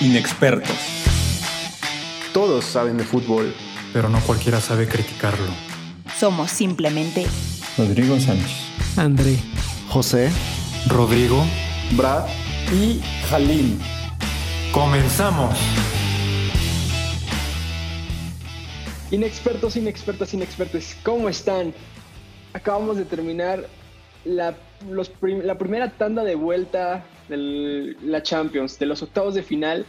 Inexpertos. Todos saben de fútbol, pero no cualquiera sabe criticarlo. Somos simplemente Rodrigo Sánchez. André. José, Rodrigo. Brad Y Jalim. ¡Comenzamos! Inexpertos, inexpertas, inexpertos, ¿cómo están? Acabamos de terminar la, los prim- la primera tanda de vuelta de la Champions, de los octavos de final.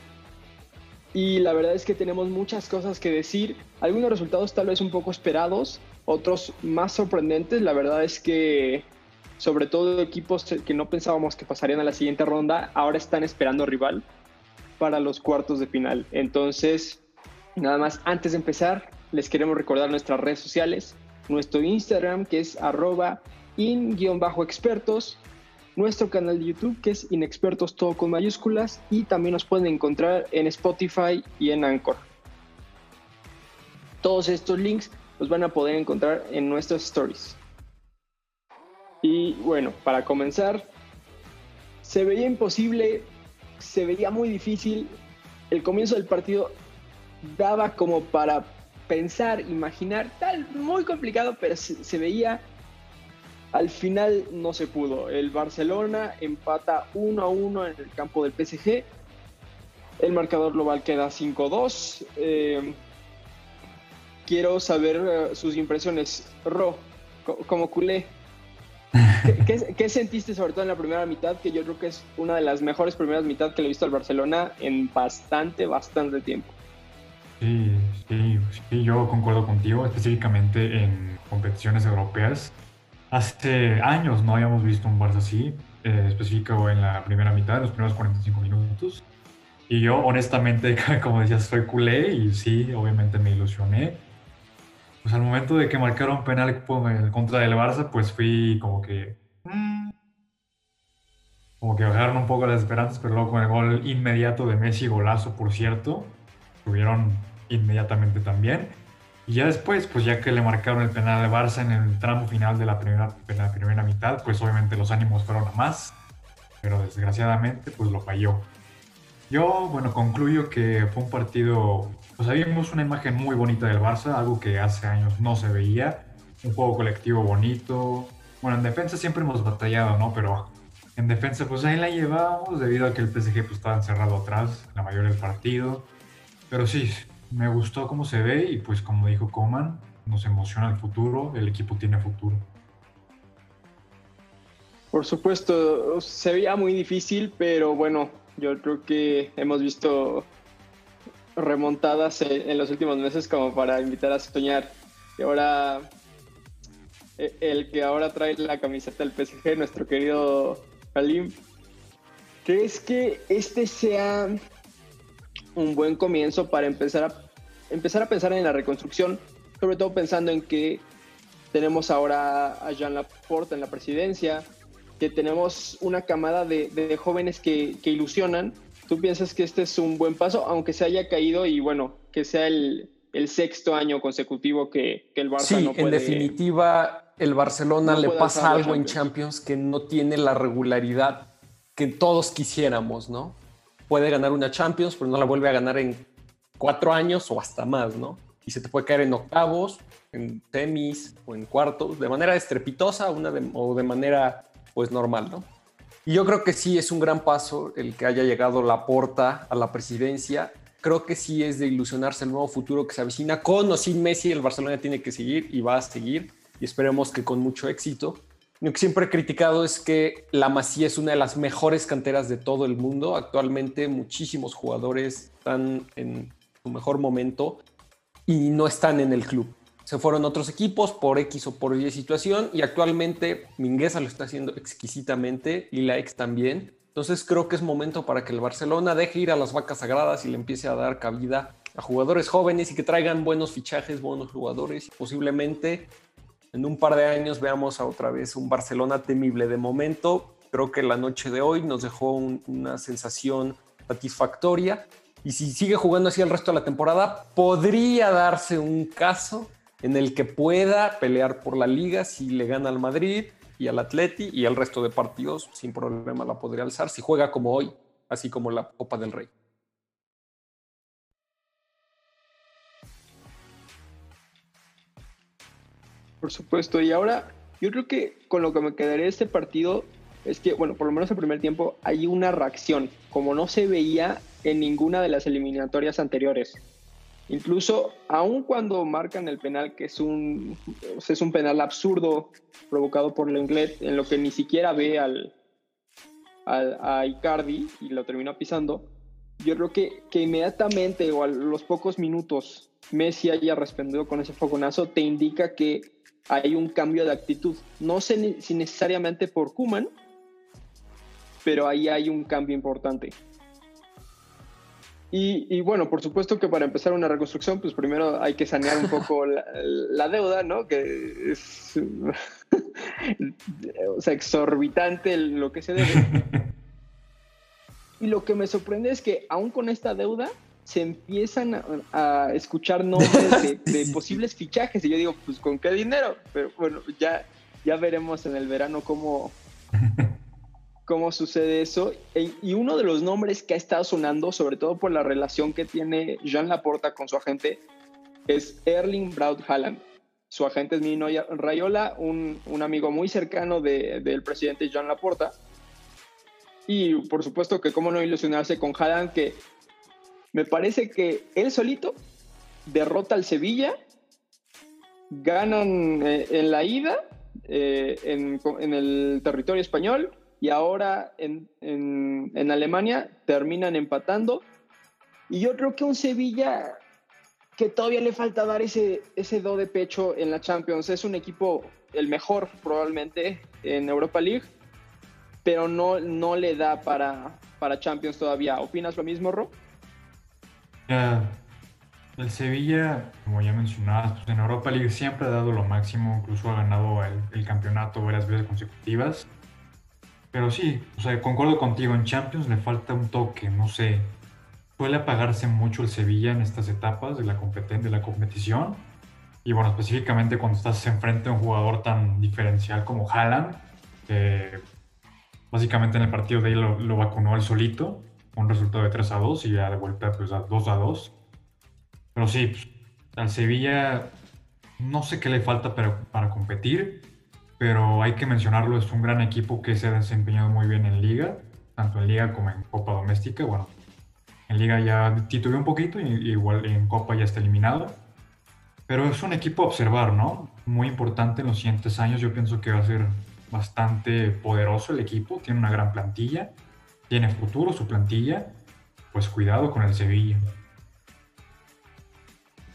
Y la verdad es que tenemos muchas cosas que decir. Algunos resultados tal vez un poco esperados, otros más sorprendentes. La verdad es que, sobre todo equipos que no pensábamos que pasarían a la siguiente ronda, ahora están esperando rival para los cuartos de final. Entonces, nada más, antes de empezar, les queremos recordar nuestras redes sociales, nuestro Instagram que es arroba in-expertos, nuestro canal de YouTube que es inexpertos todo con mayúsculas y también nos pueden encontrar en Spotify y en Anchor. Todos estos links los van a poder encontrar en nuestras stories. Y bueno, para comenzar, se veía imposible, se veía muy difícil. El comienzo del partido daba como para pensar, imaginar, tal, muy complicado, pero se, se veía. Al final no se pudo. El Barcelona empata 1 a 1 en el campo del PSG. El marcador global queda 5-2. Eh, quiero saber eh, sus impresiones. Ro, co- como culé, ¿qué, qué, qué sentiste sobre todo en la primera mitad? Que yo creo que es una de las mejores primeras mitad que le he visto al Barcelona en bastante, bastante tiempo. Sí, sí, sí, yo concuerdo contigo, específicamente en competiciones europeas. Hace años no habíamos visto un Barça así, eh, específico en la primera mitad, en los primeros 45 minutos. Y yo, honestamente, como decías, soy culé y sí, obviamente me ilusioné. Pues al momento de que marcaron penal en contra del Barça, pues fui como que... mm, como que bajaron un poco las esperanzas, pero luego con el gol inmediato de Messi, golazo por cierto, subieron inmediatamente también. Y ya después, pues ya que le marcaron el penal de Barça en el tramo final de la primera, de la primera mitad, pues obviamente los ánimos fueron a más, pero desgraciadamente pues lo falló. Yo, bueno, concluyo que fue un partido, pues ahí vimos una imagen muy bonita del Barça, algo que hace años no se veía, un juego colectivo bonito. Bueno, en defensa siempre hemos batallado, ¿no? Pero en defensa pues ahí la llevábamos debido a que el PSG pues estaba encerrado atrás la mayoría del partido. Pero sí, me gustó cómo se ve y pues como dijo Coman, nos emociona el futuro, el equipo tiene futuro. Por supuesto, se veía muy difícil, pero bueno, yo creo que hemos visto remontadas en los últimos meses como para invitar a soñar. Y ahora, e- el que ahora trae la camiseta del PSG, nuestro querido Kalim, ¿crees que este sea un buen comienzo para empezar a, empezar a pensar en la reconstrucción? Sobre todo pensando en que tenemos ahora a Jean Laporte en la presidencia, que tenemos una camada de, de jóvenes que, que ilusionan. ¿Tú piensas que este es un buen paso, aunque se haya caído y bueno, que sea el, el sexto año consecutivo que, que el Barça Sí, no puede... en definitiva, el Barcelona no le pasa algo en. Champions que no tiene la regularidad que todos quisiéramos, ¿no? Puede ganar una Champions, pero no la vuelve a ganar en cuatro años o hasta más, ¿no? Y se te puede caer en octavos, en semis o en cuartos, de manera estrepitosa una o de manera, pues, normal, ¿no? Y yo creo que sí es un gran paso el que haya llegado la porta a la presidencia. Creo que sí es de ilusionarse el nuevo futuro que se avecina. Con o sin Messi, el Barcelona tiene que seguir y va a seguir. Y esperemos que con mucho éxito. Lo que siempre he criticado es que la Masía es una de las mejores canteras de todo el mundo. Actualmente muchísimos jugadores están en su mejor momento y no están en el club. Se fueron otros equipos por X o por Y situación y actualmente Mingueza lo está haciendo exquisitamente y la ex también. Entonces creo que es momento para que el Barcelona deje ir a las vacas sagradas y le empiece a dar cabida a jugadores jóvenes y que traigan buenos fichajes, buenos jugadores y posiblemente en un par de años veamos a otra vez un Barcelona temible. De momento, creo que la noche de hoy nos dejó un- una sensación satisfactoria y si sigue jugando así el resto de la temporada, podría darse un caso en el que pueda pelear por la liga si le gana al Madrid y al Atleti y el resto de partidos sin problema la podría alzar si juega como hoy, así como la Copa del Rey. Por supuesto, y ahora yo creo que con lo que me quedaré de este partido es que, bueno, por lo menos el primer tiempo hay una reacción, como no se veía en ninguna de las eliminatorias anteriores. Incluso, aun cuando marcan el penal, que es un, es un penal absurdo provocado por Lenglet, en lo que ni siquiera ve al, al, a Icardi y lo termina pisando, yo creo que, que inmediatamente o a los pocos minutos Messi haya respondido con ese fogonazo, te indica que hay un cambio de actitud. No sé si necesariamente por Kuman, pero ahí hay un cambio importante. Y, bueno, por supuesto que para empezar una reconstrucción, pues primero hay que sanear un poco la, deuda, ¿no? Que es o sea, exorbitante lo que se debe. Y lo que me sorprende es que aún con esta deuda se empiezan a, escuchar nombres de, posibles fichajes. Y yo digo, pues ¿con qué dinero? Pero bueno, ya, ya veremos en el verano cómo, cómo sucede eso. E, y uno de los nombres que ha estado sonando, sobre todo por la relación que tiene Jean Laporta con su agente, es Erling Braut Haaland. Su agente es Mino Rayola, un, un amigo muy cercano del presidente Jean Laporta. Y por supuesto que cómo no ilusionarse con Haaland, que me parece que él solito derrota al Sevilla, ganan eh, en la ida eh, en, el territorio español y ahora en, en, Alemania terminan empatando. Y yo creo que un Sevilla que todavía le falta dar ese, ese do de pecho en la Champions. Es un equipo el mejor probablemente en Europa League, pero no, no le da para, para Champions todavía. ¿Opinas lo mismo, Ro? El Sevilla, como ya mencionabas, pues en Europa League siempre ha dado lo máximo, incluso ha ganado el, campeonato varias veces consecutivas. Pero sí, o sea, concuerdo contigo, en Champions le falta un toque, no sé. Suele apagarse mucho el Sevilla en estas etapas de la, de la competición. Y bueno, específicamente cuando estás enfrente a un jugador tan diferencial como Haaland, que básicamente en el partido de ahí lo, vacunó él solito, un resultado de 3 a 2 y ya de vuelta pues a 2 a 2. Pero sí, pues, al Sevilla no sé qué le falta para, para competir pero hay que mencionarlo, es un gran equipo que se ha desempeñado muy bien en liga, tanto en liga como en Copa Doméstica. Bueno, en liga ya titubeó un poquito, y igual en Copa ya está eliminado. Pero es un equipo a observar, ¿no? Muy importante en los siguientes años. Yo pienso que va a ser bastante poderoso el equipo. Tiene una gran plantilla. Tiene futuro su plantilla. Pues cuidado con el Sevilla.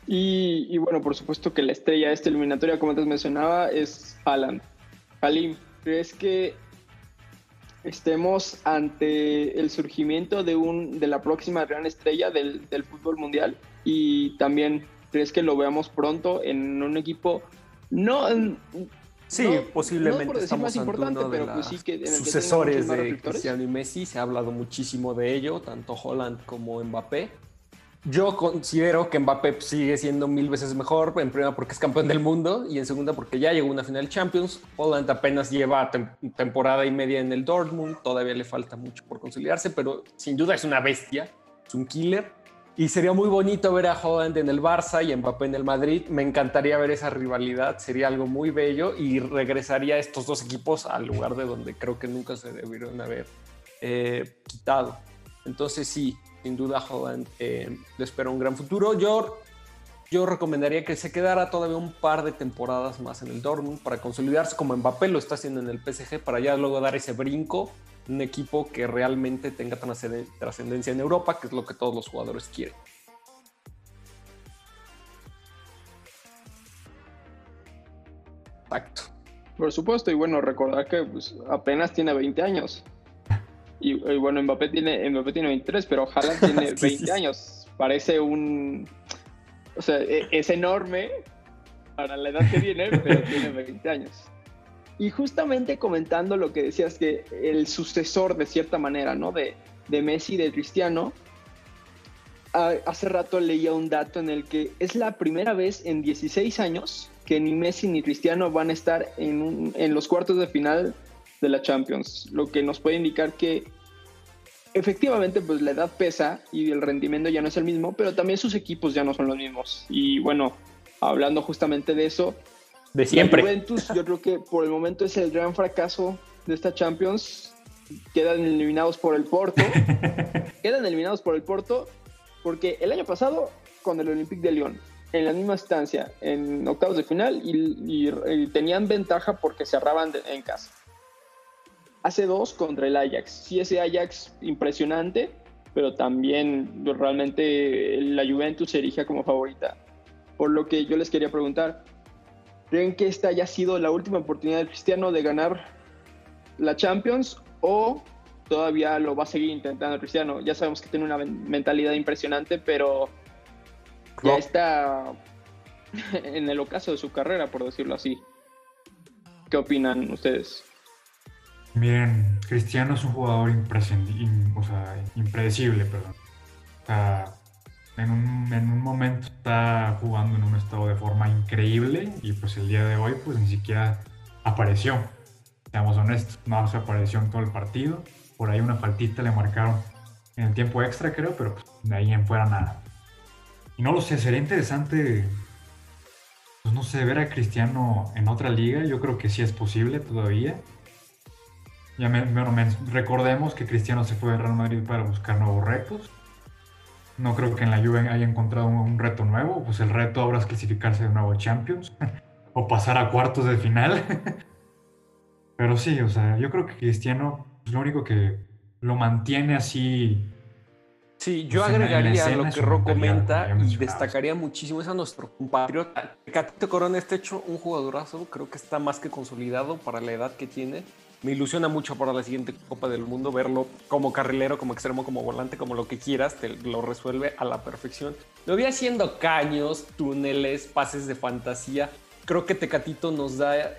Y, bueno, por supuesto que la estrella de esta eliminatoria, como antes mencionaba, es Haaland. Kalim, ¿crees que estemos ante el surgimiento de, un, de la próxima gran estrella del, fútbol mundial? Y también, ¿crees que lo veamos pronto en un equipo no... Sí, posiblemente estamos ante uno de pues sucesores de Cristiano y Messi. Se ha hablado muchísimo de ello, tanto Holland como Mbappé. Yo considero que Mbappé sigue siendo mil veces mejor, en primera porque es campeón del mundo y en segunda porque ya llegó a una final Champions. Holland apenas lleva temporada y media en el Dortmund, todavía le falta mucho por consolidarse, pero sin duda es una bestia, es un killer. Y sería muy bonito ver a Holland en el Barça y Mbappé en el Madrid. Me encantaría ver esa rivalidad, sería algo muy bello y regresaría estos dos equipos al lugar de donde creo que nunca se debieron haber eh, quitado. Entonces sí, sin duda Holland eh, le espera un gran futuro. Yo, yo recomendaría que se quedara todavía un par de temporadas más en el Dortmund para consolidarse como Mbappé lo está haciendo en el PSG para ya luego dar ese brinco un equipo que realmente tenga trascendencia en Europa, que es lo que todos los jugadores quieren. Exacto. Por supuesto, y bueno, recordar que pues, apenas tiene 20 años. Y, bueno, Mbappé tiene, Mbappé tiene 23, pero Haaland tiene 20 años. Parece un... O sea, e, es enorme para la edad que tiene, pero tiene 20 años. Y justamente comentando lo que decías, que el sucesor de cierta manera, ¿no? De, de Messi, de Cristiano, hace rato leía un dato en el que es la primera vez en 16 años que ni Messi ni Cristiano van a estar en, en los cuartos de final de la Champions, lo que nos puede indicar que efectivamente pues la edad pesa y el rendimiento ya no es el mismo, pero también sus equipos ya no son los mismos. Y bueno, hablando justamente de eso, De La siempre. Juventus, yo creo que por el momento es el gran fracaso de esta Champions. Quedan eliminados por el Porto. Quedan eliminados por el Porto porque el año pasado con el Olympique de Lyon, en la misma instancia, en octavos de final, y, y- y tenían ventaja porque cerraban de- en casa. Hace dos contra el Ajax. Sí, ese Ajax impresionante, pero también realmente la Juventus se erige como favorita. Por lo que yo les quería preguntar, ¿creen que esta haya sido la última oportunidad de Cristiano de ganar la Champions o todavía lo va a seguir intentando Cristiano? Ya sabemos que tiene una men- mentalidad impresionante, pero ya está en el ocaso de su carrera, por decirlo así. ¿Qué opinan ustedes? Miren, Cristiano es un jugador imprescendi- im- o sea, impredecible, perdón. O sea, en un, en un momento está jugando en un estado de forma increíble y pues el día de hoy pues ni siquiera apareció. Seamos honestos, no se apareció en todo el partido. Por ahí una faltita le marcaron en el tiempo extra, creo, pero pues, de ahí en fuera nada. Y no lo sé, sería interesante, pues no sé, ver a Cristiano en otra liga. Yo creo que sí es posible todavía. Ya me- recordemos que Cristiano se fue al Real Madrid para buscar nuevos retos. No creo que en la Juve haya encontrado un, reto nuevo. Pues el reto ahora es clasificarse de nuevo a Champions o pasar a cuartos de final. Pero sí, o sea, yo creo que Cristiano es lo único que lo mantiene así. Sí, yo Pues agregaría lo que Ro comenta y destacaría muchísimo es a nuestro compatriota. Catito Corona está hecho un jugadorazo, creo que está más que consolidado para la edad que tiene. Me ilusiona mucho para la siguiente Copa del Mundo verlo como carrilero, como extremo, como volante, como lo que quieras, te lo resuelve a la perfección. Lo vi haciendo caños, túneles, pases de fantasía. Creo que Tecatito nos da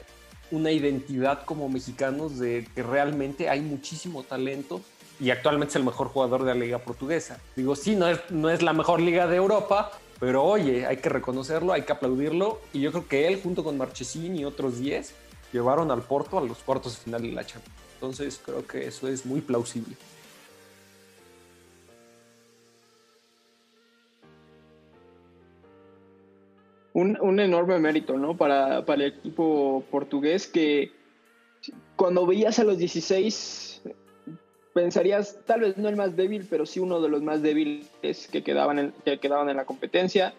una identidad como mexicanos de que realmente hay muchísimo talento y actualmente es el mejor jugador de la liga portuguesa. Digo, sí, no es, no es la mejor liga de Europa, pero oye, hay que reconocerlo, hay que aplaudirlo y yo creo que él junto con Marchesín y otros 10 llevaron al Porto a los cuartos de final de la Champions. Entonces creo que eso es muy plausible. un, un enorme mérito, ¿no? Para, para el equipo portugués que cuando veías a los 16 pensarías tal vez no el más débil, pero sí uno de los más débiles que quedaban en, que quedaban en la competencia.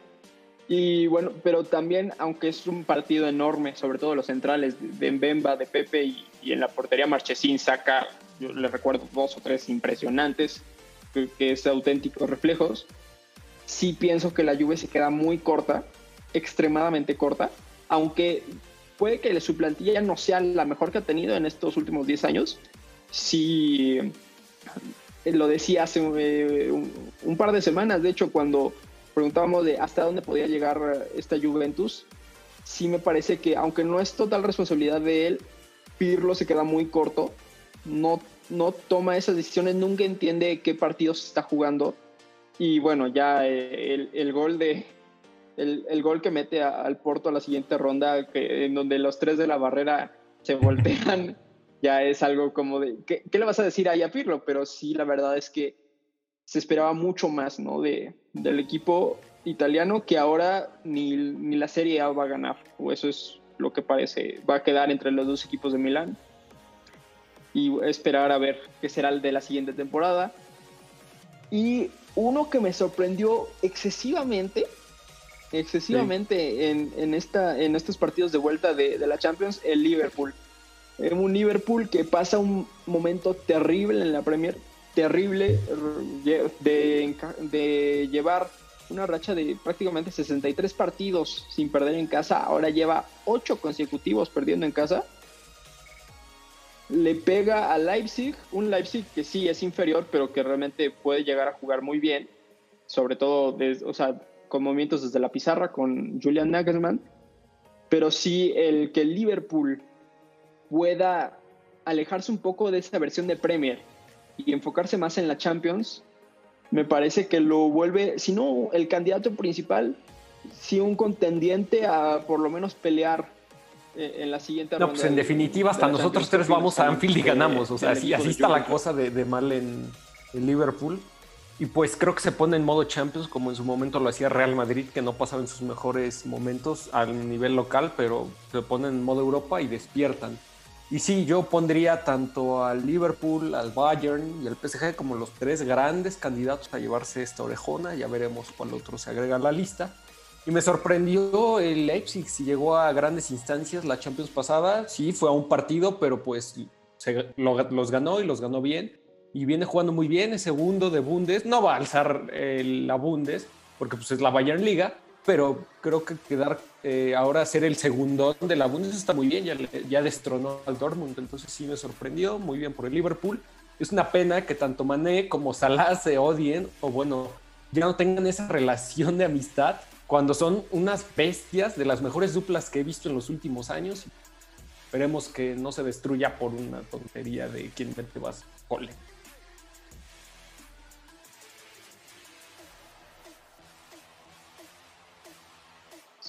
Y bueno, pero también, aunque es un partido enorme, sobre todo los centrales de Mbemba, de Pepe y, y en la portería Marchesín saca, yo le recuerdo dos o tres impresionantes, que, que es auténticos reflejos. Sí pienso que la Juve se queda muy corta, extremadamente corta, aunque puede que su plantilla no sea la mejor que ha tenido en estos últimos 10 años. Sí, eh, lo decía hace eh, un, un, par de semanas, de hecho, cuando preguntábamos de hasta dónde podía llegar esta Juventus, sí me parece que, aunque no es total responsabilidad de él, Pirlo se queda muy corto, no, no toma esas decisiones, nunca entiende qué partidos está jugando. Y bueno, ya eh, el, el gol de, el, el, gol que mete a, al Porto a la siguiente ronda, que, en donde los tres de la barrera se voltean, ya es algo como de, ¿qué, ¿qué, le vas a decir ahí a Pirlo? Pero sí, la verdad es que se esperaba mucho más ¿no? de, del equipo italiano que ahora ni, ni la Serie A va a ganar, o eso es lo que parece, va a quedar entre los dos equipos de Milán. Y esperar a ver qué será el de la siguiente temporada. Y uno que me sorprendió excesivamente excesivamente sí. en, en, esta, en estos partidos de vuelta de, de, la Champions, el Liverpool. Un Liverpool que pasa un momento terrible en la Premier, terrible de, de llevar una racha de prácticamente 63 partidos sin perder en casa, ahora lleva 8 consecutivos perdiendo en casa. Le pega a Leipzig, un Leipzig que sí es inferior, pero que realmente puede llegar a jugar muy bien, sobre todo, o sea, con movimientos desde la pizarra con Julian Nagelsmann, pero sí el que Liverpool pueda alejarse un poco de esa versión de Premier y enfocarse más en la Champions, me parece que lo vuelve, si no el candidato principal, sí un contendiente a por lo menos pelear eh, en la siguiente no. Pues en de, definitiva, hasta nosotros tres vamos a Anfield y ganamos, o sea, así, así está la cosa de, de mal en, en Liverpool. Y pues creo que se pone en modo Champions, como en su momento lo hacía Real Madrid, que no pasaba en sus mejores momentos al nivel local, pero se ponen en modo Europa y despiertan. Y sí, yo pondría tanto al Liverpool, al Bayern y al PSG como los tres grandes candidatos a llevarse esta orejona. Ya veremos cuál otro se agrega a la lista. Y me sorprendió el Leipzig, si llegó a grandes instancias la Champions pasada. Sí, fue a un partido, pero pues los ganó y los ganó bien y viene jugando muy bien, es segundo de Bundes, no va a alzar eh, la Bundes, porque pues es la Bayern Liga, pero creo que quedar eh, ahora ser el segundo de la Bundes está muy bien, ya, ya destronó al Dortmund, entonces sí me sorprendió, muy bien por el Liverpool. Es una pena que tanto Mané como Salah se odien, o bueno, ya no tengan esa relación de amistad, cuando son unas bestias de las mejores duplas que he visto en los últimos años. Esperemos que no se destruya por una tontería de quién te vas cole.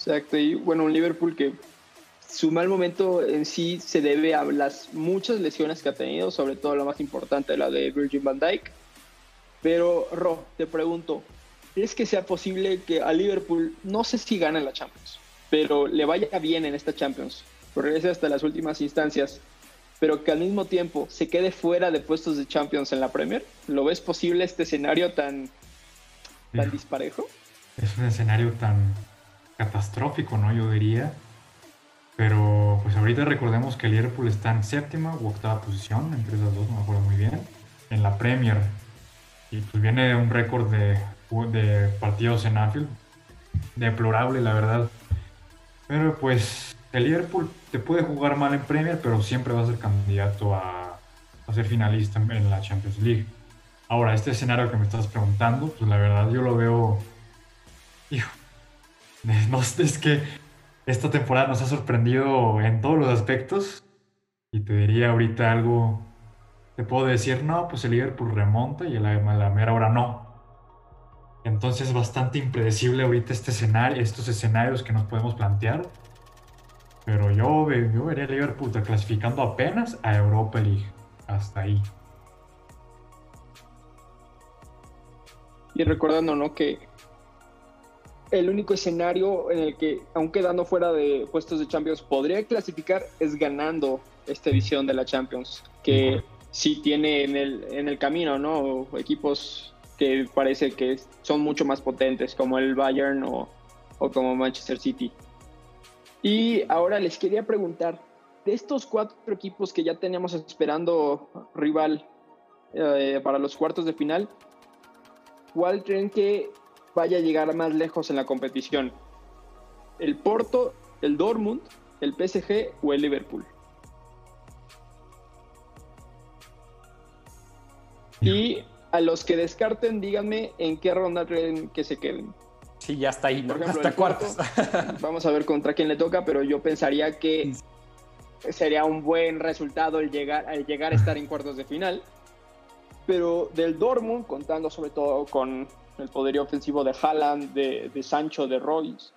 Exacto, y bueno, un Liverpool que su mal momento en sí se debe a las muchas lesiones que ha tenido, sobre todo la más importante, la de Virgin van Dijk. Pero, Ro, te pregunto, ¿crees que sea posible que a Liverpool, no sé si gane la Champions, pero le vaya bien en esta Champions, regrese hasta las últimas instancias, pero que al mismo tiempo se quede fuera de puestos de Champions en la Premier? ¿Lo ves posible este escenario tan, tan disparejo? Es un escenario tan catastrófico, ¿no? Yo diría. Pero pues ahorita recordemos que el Liverpool está en séptima u octava posición, entre esas dos, no me acuerdo muy bien, en la Premier. Y pues viene un récord de, de partidos en Anfield, deplorable la verdad. Pero pues el Liverpool te puede jugar mal en Premier, pero siempre va a ser candidato a, a ser finalista en la Champions League. Ahora, este escenario que me estás preguntando, pues la verdad yo lo veo, No, es que esta temporada nos ha sorprendido en todos los aspectos. Y te diría ahorita algo. Te puedo decir, no, pues el Liverpool remonta y la, la hora no. Entonces es bastante impredecible ahorita este escenario, estos escenarios que nos podemos plantear. Pero yo, yo vería el Liverpool clasificando apenas a Europa League. Hasta ahí. Y recordando, ¿no? Que el único escenario en el que, aun quedando fuera de puestos de Champions, podría clasificar es ganando esta edición de la Champions, que sí tiene en el, en el camino, ¿no? Equipos que parece que son mucho más potentes, como el Bayern o, como Manchester City. Y ahora les quería preguntar, de estos cuatro equipos que ya teníamos esperando rival eh, para los cuartos de final, ¿cuál creen que vaya a llegar más lejos en la competición? ¿El Porto, el Dortmund, el PSG o el Liverpool? Y a los que descarten, díganme en qué ronda creen que se queden. Sí, ya está ahí, ¿no? hasta cuartos. vamos a ver contra quién le toca, pero yo pensaría que sería un buen resultado el llegar, al llegar a estar en cuartos de final. Pero del Dortmund, contando sobre todo con el poderío ofensivo de Haaland, de, Sancho, de Royce.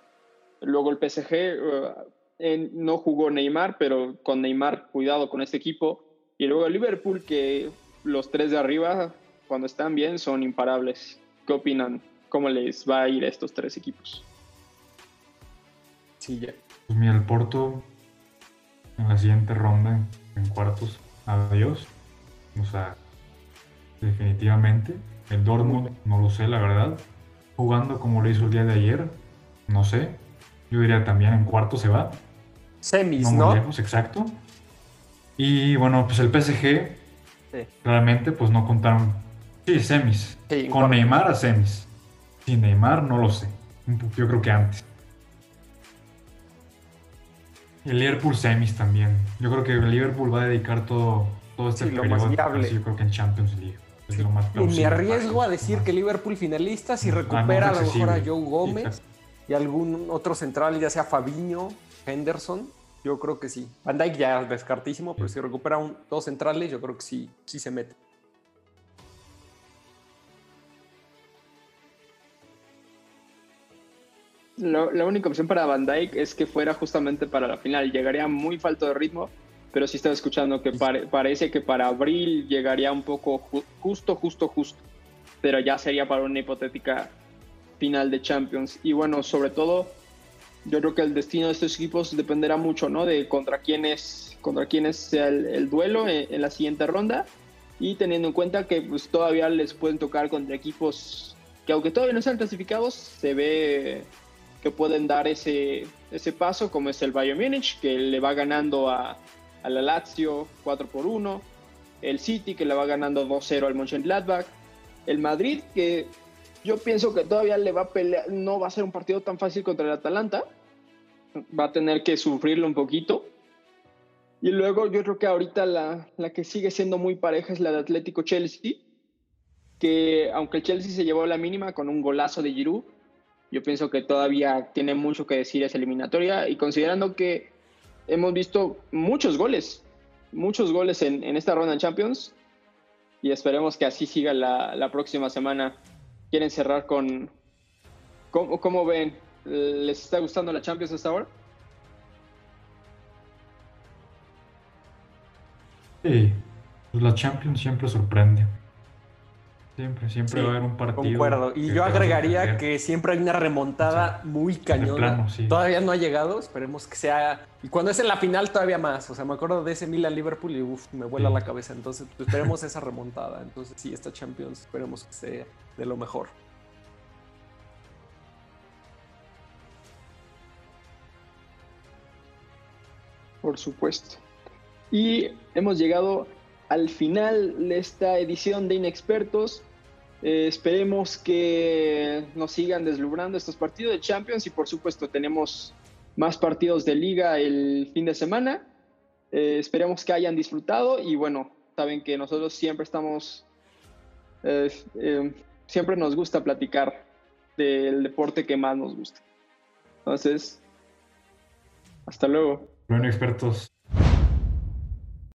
Luego el PSG, uh, no jugó Neymar, pero con Neymar, cuidado con este equipo. Y luego el Liverpool, que los tres de arriba, cuando están bien, son imparables. ¿Qué opinan? ¿Cómo les va a ir a estos tres equipos? Sí, ya. Pues mira, el Porto en la siguiente ronda, en cuartos, adiós. O sea, definitivamente. El Dortmund, no lo sé, la verdad. Jugando como lo hizo el día de ayer, no sé. Yo diría también en cuarto se va. Semis, ¿no? exacto. Y bueno, pues el PSG, realmente, pues no contaron. Sí, semis. Con Neymar a semis. Sin Neymar, no lo sé. Yo creo que antes. El Liverpool semis también. Yo creo que el Liverpool va a dedicar todo, todo este periodo. yo creo que en Champions League y me arriesgo a decir que Liverpool finalista si recupera a lo mejor a Joe Gómez y algún otro central, ya sea Fabiño, Henderson. Yo creo que sí. Van Dijk ya descartísimo, pero si recupera un, dos centrales, yo creo que sí, sí se mete. la única opción para Van Dijk es que fuera justamente para la final. Llegaría muy falto de ritmo pero sí estaba escuchando que parece que para abril llegaría un poco justo, justo, justo. pero ya sería para una hipotética final de Champions. Y bueno, sobre todo, yo creo que el destino de estos equipos dependerá mucho, ¿no? De contra quiénes, contra quiénes sea el, duelo en, la siguiente ronda. Y teniendo en cuenta que pues, todavía les pueden tocar contra equipos que aunque todavía no están clasificados, se ve que pueden dar ese, ese paso, como es el Bayern Múnich, que le va ganando a, a la Lazio 4 por 1, el City, que le va ganando 2-0 al Mönchengladbach, el Madrid, que yo pienso que todavía le va a pelear, no va a ser un partido tan fácil contra el Atalanta, va a tener que sufrirlo un poquito. Y luego yo creo que ahorita la, la que sigue siendo muy pareja es la de Atlético Chelsea, que aunque el Chelsea se llevó la mínima con un golazo de Giroud, yo pienso que todavía tiene mucho que decir esa eliminatoria y considerando que hemos visto muchos goles, muchos goles en, esta ronda en Champions y esperemos que así siga la, próxima semana. ¿Quieren cerrar con... ¿Cómo, ¿Cómo, ven? ¿Les está gustando la Champions hasta ahora? Sí, pues la Champions siempre sorprende. Siempre, siempre va a haber un partido. Concuerdo. Y yo agregaría que siempre hay una remontada muy cañona. Todavía no ha llegado, esperemos que sea. Y cuando es en la final, todavía más. O sea, me acuerdo de ese Milan-Liverpool y uf, me vuela la cabeza. Entonces, pues, esperemos esa remontada. Entonces, sí, esta Champions, esperemos que sea de lo mejor. Por supuesto. Y hemos llegado al final de esta edición de Inexpertos. Eh, esperemos que nos sigan deslumbrando estos partidos de Champions y por supuesto tenemos más partidos de liga el fin de semana. Eh, esperemos que hayan disfrutado y bueno, saben que nosotros siempre estamos, eh, siempre nos gusta platicar del deporte que más nos gusta. Entonces, hasta luego. Bueno, expertos,